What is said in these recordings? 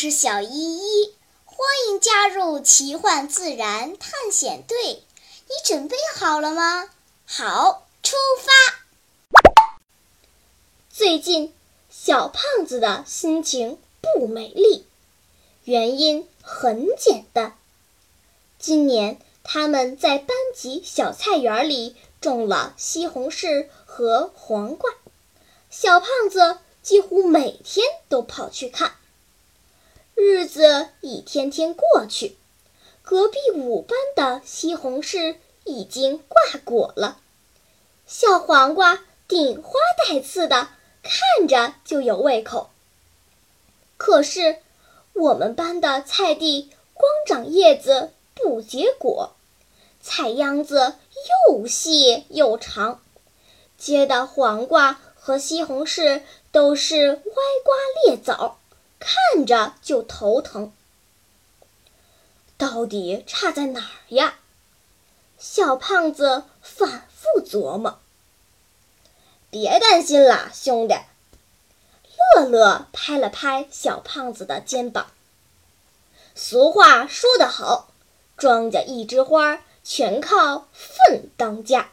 是小依依，欢迎加入奇幻自然探险队。你准备好了吗？好，出发。最近，小胖子的心情不美丽，原因很简单。今年他们在班级小菜园里种了西红柿和黄瓜，小胖子几乎每天都跑去看。日子一天天过去，隔壁五班的西红柿已经挂果了，小黄瓜顶花带刺的，看着就有胃口。可是我们班的菜地光长叶子不结果，菜秧子又细又长，结的黄瓜和西红柿都是歪瓜裂枣。看着就头疼，到底差在哪儿呀？小胖子反复琢磨。别担心啦，兄弟。乐乐拍了拍小胖子的肩膀。俗话说得好，庄稼一枝花，全靠粪当家。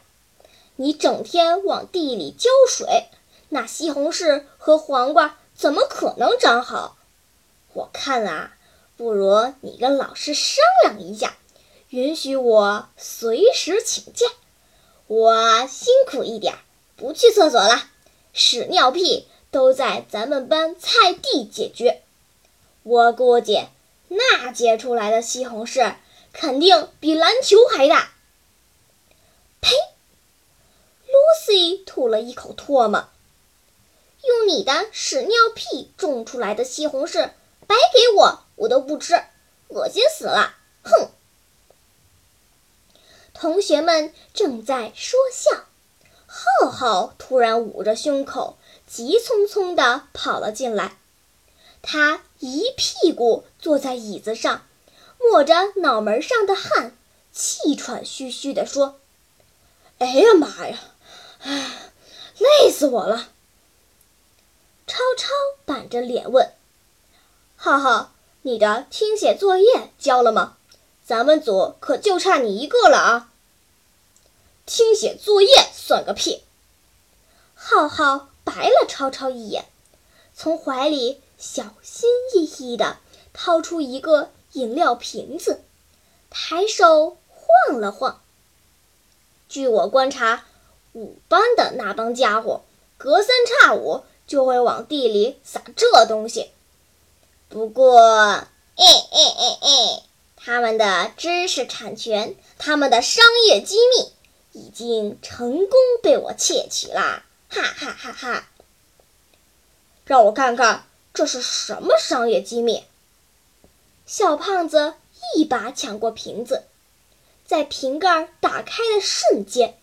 你整天往地里浇水，那西红柿和黄瓜怎么可能长好？我看啊，不如你跟老师商量一下，允许我随时请假。我辛苦一点，不去厕所了，屎尿屁都在咱们班菜地解决。我估计那结出来的西红柿肯定比篮球还大。呸！Lucy 吐了一口唾沫，用你的屎尿屁种出来的西红柿。白给我，我都不吃，恶心死了！哼！同学们正在说笑，浩浩突然捂着胸口，急匆匆地跑了进来。他一屁股坐在椅子上，抹着脑门上的汗，气喘吁吁地说：“哎呀妈呀，哎，累死我了！”超超板着脸问。浩浩，你的听写作业交了吗？咱们组可就差你一个了啊！听写作业算个屁！浩浩白了超超一眼，从怀里小心翼翼地掏出一个饮料瓶子，抬手晃了晃。据我观察，五班的那帮家伙隔三差五就会往地里撒这东西。不过，哎哎哎哎，他们的知识产权，他们的商业机密，已经成功被我窃取啦！哈哈哈哈！让我看看这是什么商业机密。小胖子一把抢过瓶子，在瓶盖打开的瞬间，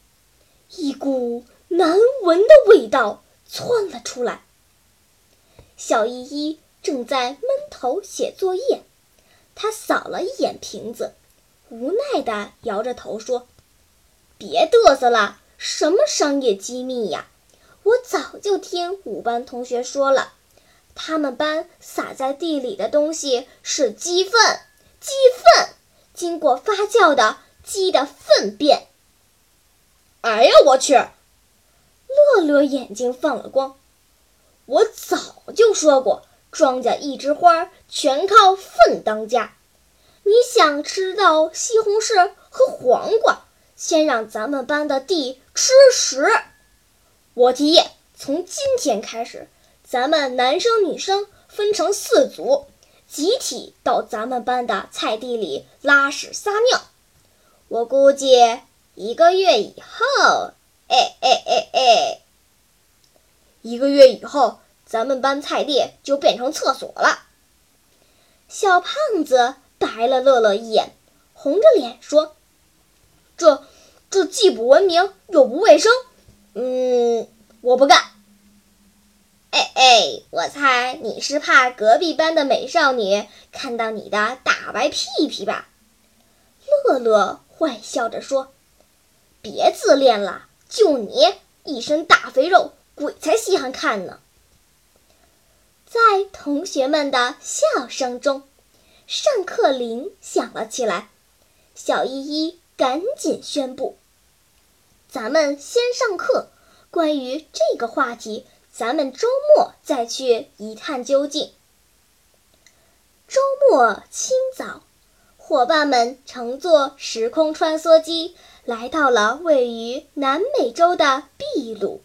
一股难闻的味道窜了出来。小依依。正在闷头写作业，他扫了一眼瓶子，无奈地摇着头说：“别嘚瑟了，什么商业机密呀？我早就听五班同学说了，他们班撒在地里的东西是鸡粪，鸡粪，经过发酵的鸡的粪便。”哎呀，我去！乐乐眼睛放了光，我早就说过。庄稼一枝花，全靠粪当家。你想吃到西红柿和黄瓜，先让咱们班的地吃屎。我提议，从今天开始，咱们男生女生分成四组，集体到咱们班的菜地里拉屎撒尿。我估计一个月以后，哎哎哎哎，一个月以后。咱们班菜地就变成厕所了。小胖子白了乐乐一眼，红着脸说：“这，这既不文明又不卫生。嗯，我不干。”哎哎，我猜你是怕隔壁班的美少女看到你的大白屁屁吧？乐乐坏笑着说：“别自恋了，就你一身大肥肉，鬼才稀罕看呢。”在同学们的笑声中，上课铃响了起来。小依依赶紧宣布：“咱们先上课，关于这个话题，咱们周末再去一探究竟。”周末清早，伙伴们乘坐时空穿梭机来到了位于南美洲的秘鲁，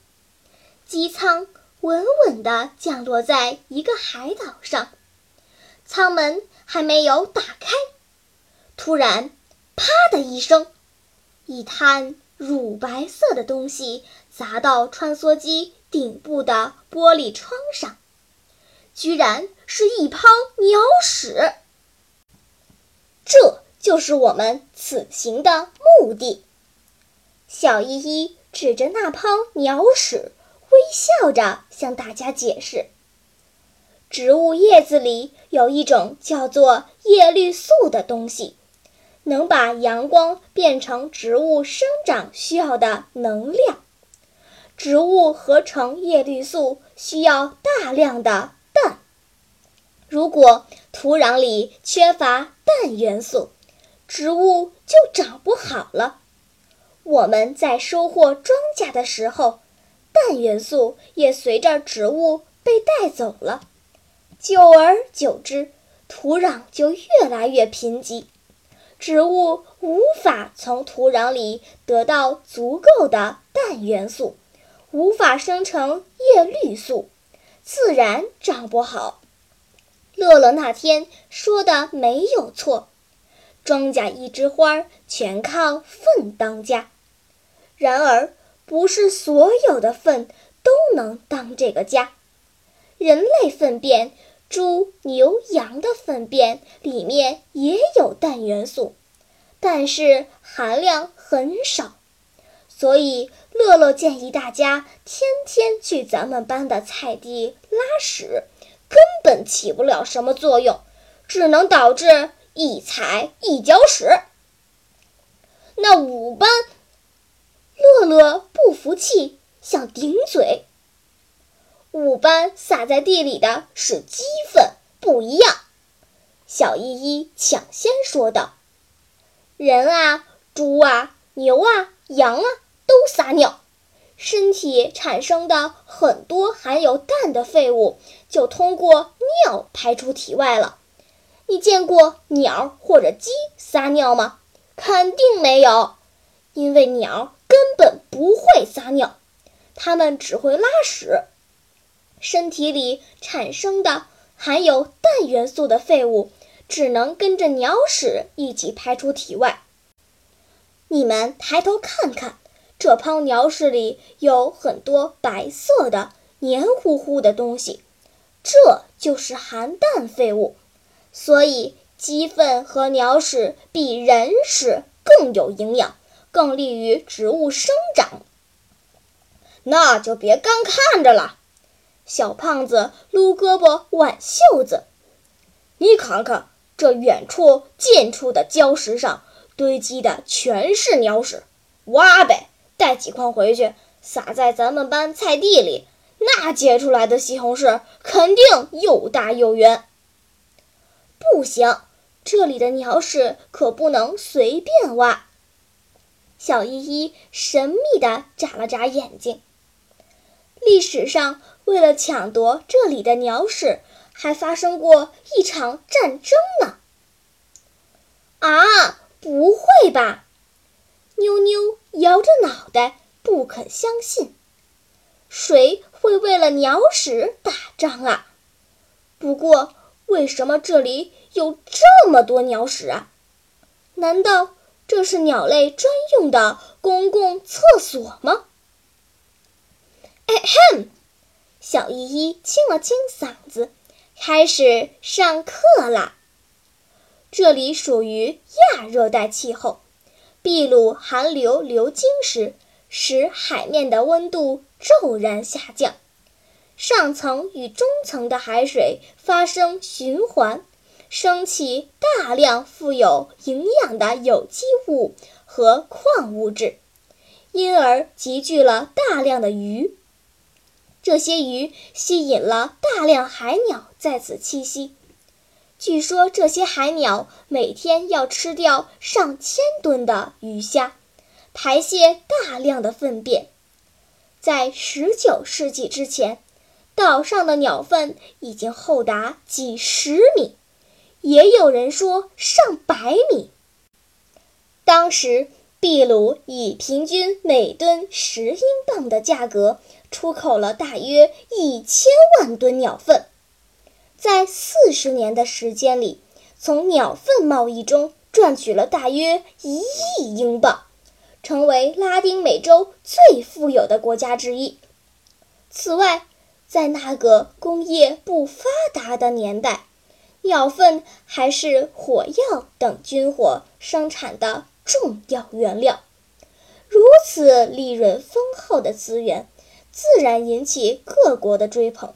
机舱稳稳地降落在一个海岛上。舱门还没有打开，突然。啪的一声，一滩乳白色的东西砸到穿梭机顶部的玻璃窗上，居然是一泡鸟屎。这就是我们此行的目的。小依依指着那泡鸟屎，笑着向大家解释：植物叶子里有一种叫做叶绿素的东西。能把阳光变成植物生长需要的能量。植物合成叶绿素需要大量的氮。如果土壤里缺乏氮元素，植物就长不好了。我们在收获庄稼的时候，氮元素也随着植物被带走了。久而久之，土壤就越来越贫瘠。植物无法从土壤里得到足够的氮元素，无法生成叶绿素，自然长不好。乐乐那天说的没有错，庄稼一枝花全靠粪当家。然而，不是所有的粪都能当这个家。人类粪便。猪、牛、羊的粪便里面也有氮元素，但是含量很少，所以乐乐建议大家天天去咱们班的菜地拉屎，根本起不了什么作用，只能导致一踩一脚屎。那五班，服气，想顶嘴。五班撒在地里的是鸡粪，不一样。小依依抢先说道：“人啊，猪啊，牛啊，羊啊，都撒尿，身体产生的很多含有氮的废物就通过尿排出体外了。你见过鸟或者鸡撒尿吗？肯定没有，因为鸟根本不会撒尿，它们只会拉屎。”身体里产生的含有氮元素的废物，只能跟着鸟屎一起排出体外。你们抬头看看，这泡鸟屎里有很多白色的、黏糊糊的东西，这就是含氮废物。所以，鸡粪和鸟屎比人屎更有营养，更利于植物生长。那就别干看着了。小胖子撸胳膊挽袖子，你看看这远处近处的礁石上堆积的全是鸟屎，挖呗，带几筐回去撒在咱们班菜地里，那结出来的西红柿肯定又大又圆。不行，这里的鸟屎可不能随便挖。小依依神秘地眨了眨眼睛，历史上。为了抢夺这里的鸟屎，还发生过一场战争呢！啊，不会吧？妞妞摇着脑袋，不肯相信。谁会为了鸟屎打仗啊？不过，为什么这里有这么多鸟屎啊？难道这是鸟类专用的公共厕所吗？哎哼！小依依清了清嗓子，开始上课啦。这里属于亚热带气候，秘鲁寒流流经时，使海面的温度骤然下降，上层与中层的海水发生循环，升起大量富有营养的有机物和矿物质，因而集聚了大量的鱼。这些鱼吸引了大量海鸟在此栖息。据说这些海鸟每天要吃掉上千吨的鱼虾，排泄大量的粪便。在19世纪之前，岛上的鸟粪已经厚达几十米，也有人说上百米。当时，秘鲁以平均每吨十英镑的价格出口了大约一千万吨鸟粪。在四十年的时间里，从鸟粪贸易中赚取了大约一亿英镑，成为拉丁美洲最富有的国家之一。此外，在那个工业不发达的年代，鸟粪还是火药等军火生产的重要原料。如此利润丰厚的资源，自然引起各国的追捧。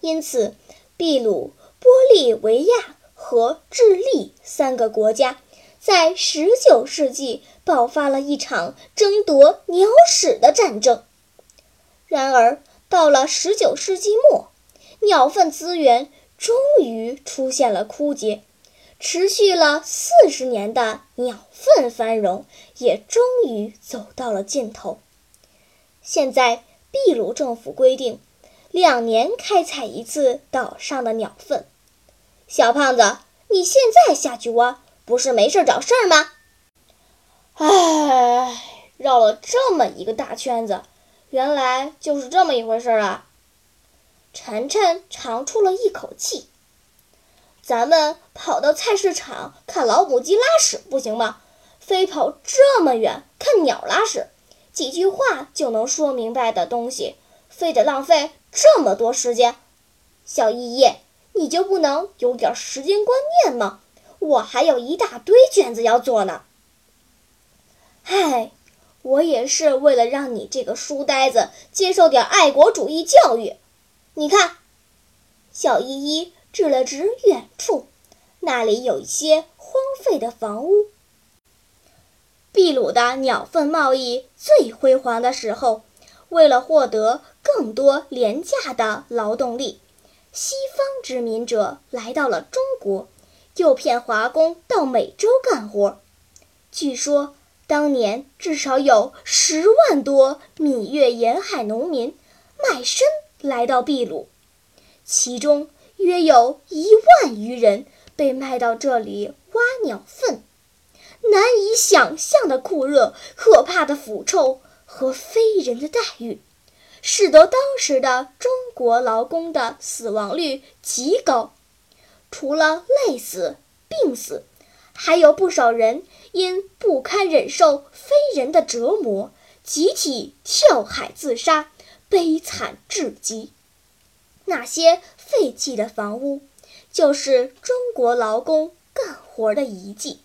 因此，秘鲁、玻利维亚和智利三个国家在19世纪爆发了一场争夺鸟屎的战争。然而，到了19世纪末，鸟粪资源终于出现了枯竭，持续了四十年的鸟粪繁荣也终于走到了尽头。现在，秘鲁政府规定。两年开采一次岛上的鸟粪，小胖子，你现在下去挖，不是没事找事儿吗？唉，绕了这么一个大圈子，原来就是这么一回事啊！晨晨长出了一口气。咱们跑到菜市场看老母鸡拉屎不行吗？非跑这么远看鸟拉屎，几句话就能说明白的东西，非得浪费。这么多时间，小依依，你就不能有点时间观念吗？我还有一大堆卷子要做呢。唉，我也是为了让你这个书呆子接受点爱国主义教育。你看，小依依指了指远处，那里有一些荒废的房屋。秘鲁的鸟粪贸易最辉煌的时候。为了获得更多廉价的劳动力，西方殖民者来到了中国，诱骗华工到美洲干活。据说当年至少有十万多闽粤沿海农民卖身来到秘鲁，其中约有一万余人被卖到这里挖鸟粪。难以想象的酷热，可怕的腐臭。和非人的待遇，使得当时的中国劳工的死亡率极高。除了累死、病死，还有不少人因不堪忍受非人的折磨，集体跳海自杀，悲惨至极。那些废弃的房屋，就是中国劳工干活的遗迹。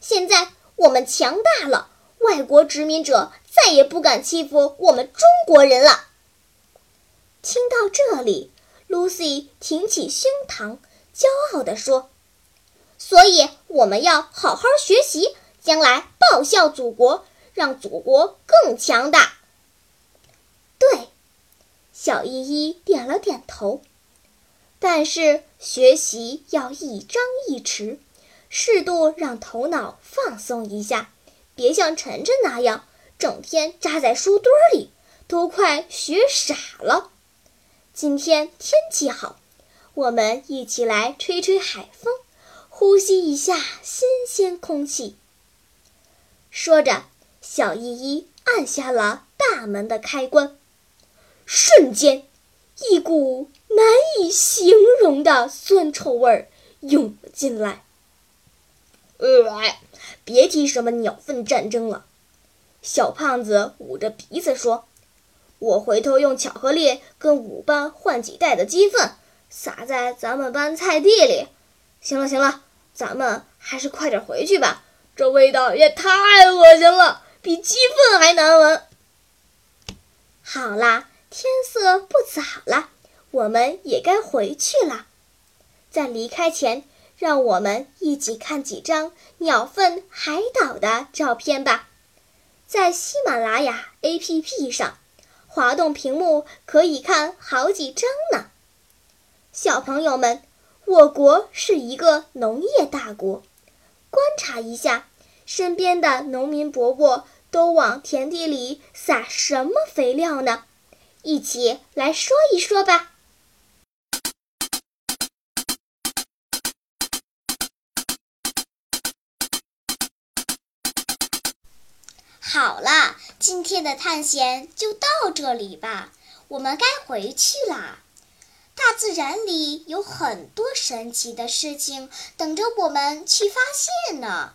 现在我们强大了。外国殖民者再也不敢欺负我们中国人了。听到这里，Lucy 挺起胸膛，骄傲地说：“所以我们要好好学习，将来报效祖国，让祖国更强大。”对，小依依点了点头。但是学习要一张一弛，适度让头脑放松一下。别像晨晨那样整天扎在书堆里，都快学傻了。今天天气好，我们一起来吹吹海风，呼吸一下新鲜空气。说着，小依依按下了大门的开关，瞬间，一股难以形容的酸臭味儿涌了进来。呃。别提什么鸟粪战争了，小胖子捂着鼻子说：“我回头用巧克力跟五班换几袋的鸡粪，撒在咱们班菜地里。”行了行了，咱们还是快点回去吧，这味道也太恶心了，比鸡粪还难闻。好啦，天色不早了，我们也该回去了。在离开前。让我们一起看几张鸟粪海岛的照片吧。在喜马拉雅 APP 上，滑动屏幕可以看好几张呢。小朋友们，我国是一个农业大国，观察一下，身边的农民伯伯都往田地里撒什么肥料呢？一起来说一说吧。好了，今天的探险就到这里吧，我们该回去啦。大自然里有很多神奇的事情等着我们去发现呢。